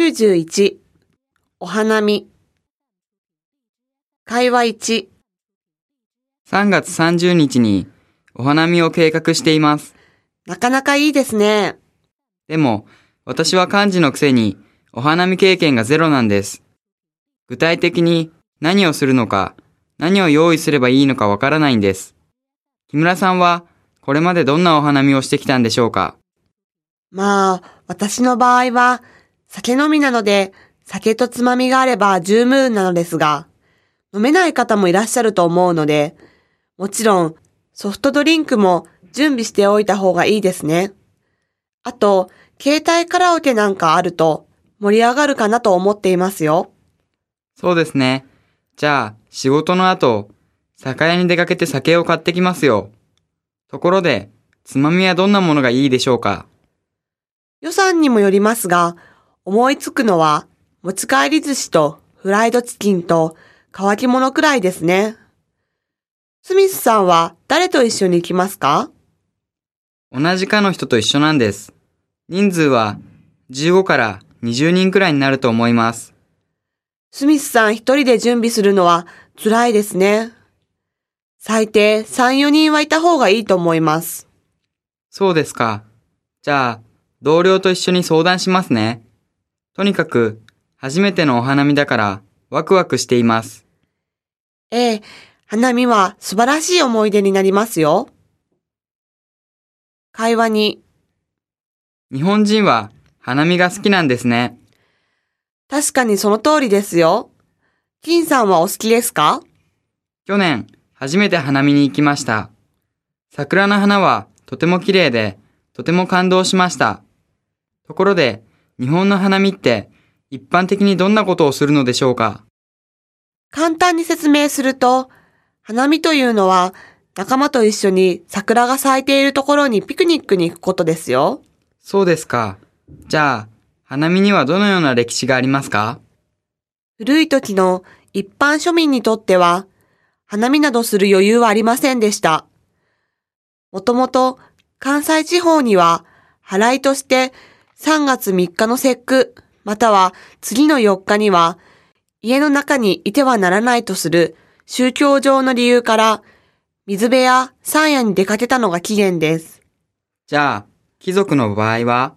91お花見会話1 3月30日にお花見を計画しています。なかなかいいですね。でも、私は漢字のくせにお花見経験がゼロなんです。具体的に何をするのか、何を用意すればいいのかわからないんです。木村さんはこれまでどんなお花見をしてきたんでしょうか？まあ、私の場合は酒飲みなので酒とつまみがあれば十分なのですが、飲めない方もいらっしゃると思うので、もちろんソフトドリンクも準備しておいた方がいいですね。あと、携帯カラオケなんかあると盛り上がるかなと思っていますよ。そうですね。じゃあ、仕事の後、酒屋に出かけて酒を買ってきますよ。ところで、つまみはどんなものがいいでしょうか？予算にもよりますが、思いつくのは持ち帰り寿司とフライドチキンと乾き物くらいですね。スミスさんは誰と一緒に行きますか？同じ課の人と一緒なんです。人数は15から20人くらいになると思います。スミスさん一人で準備するのは辛いですね。最低3、4人はいた方がいいと思います。そうですか。じゃあ、同僚と一緒に相談しますね。とにかく、初めてのお花見だから、ワクワクしています。ええ、花見は素晴らしい思い出になりますよ。会話に、日本人は花見が好きなんですね。確かにその通りですよ。金さんはお好きですか？去年、初めて花見に行きました。桜の花はとても綺麗で、とても感動しました。ところで、日本の花見って一般的にどんなことをするのでしょうか？簡単に説明すると、花見というのは仲間と一緒に桜が咲いているところにピクニックに行くことですよ。そうですか。じゃあ、花見にはどのような歴史がありますか？古い時の一般庶民にとっては、花見などする余裕はありませんでした。もともと関西地方には、払いとして3月3日の節句、または次の4日には、家の中にいてはならないとする宗教上の理由から、水辺や山野に出かけたのが起源です。じゃあ、貴族の場合は？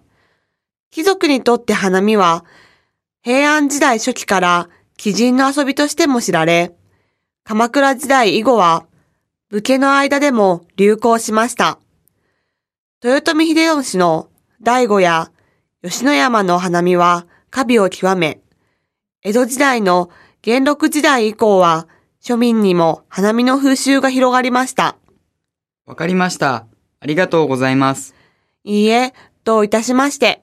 貴族にとって花見は、平安時代初期から貴人の遊びとしても知られ、鎌倉時代以後は、武家の間でも流行しました。豊臣秀吉の醍醐や吉野山の花見は華美を極め、江戸時代の元禄時代以降は庶民にも花見の風習が広がりました。わかりました。ありがとうございます。いいえ、どういたしまして。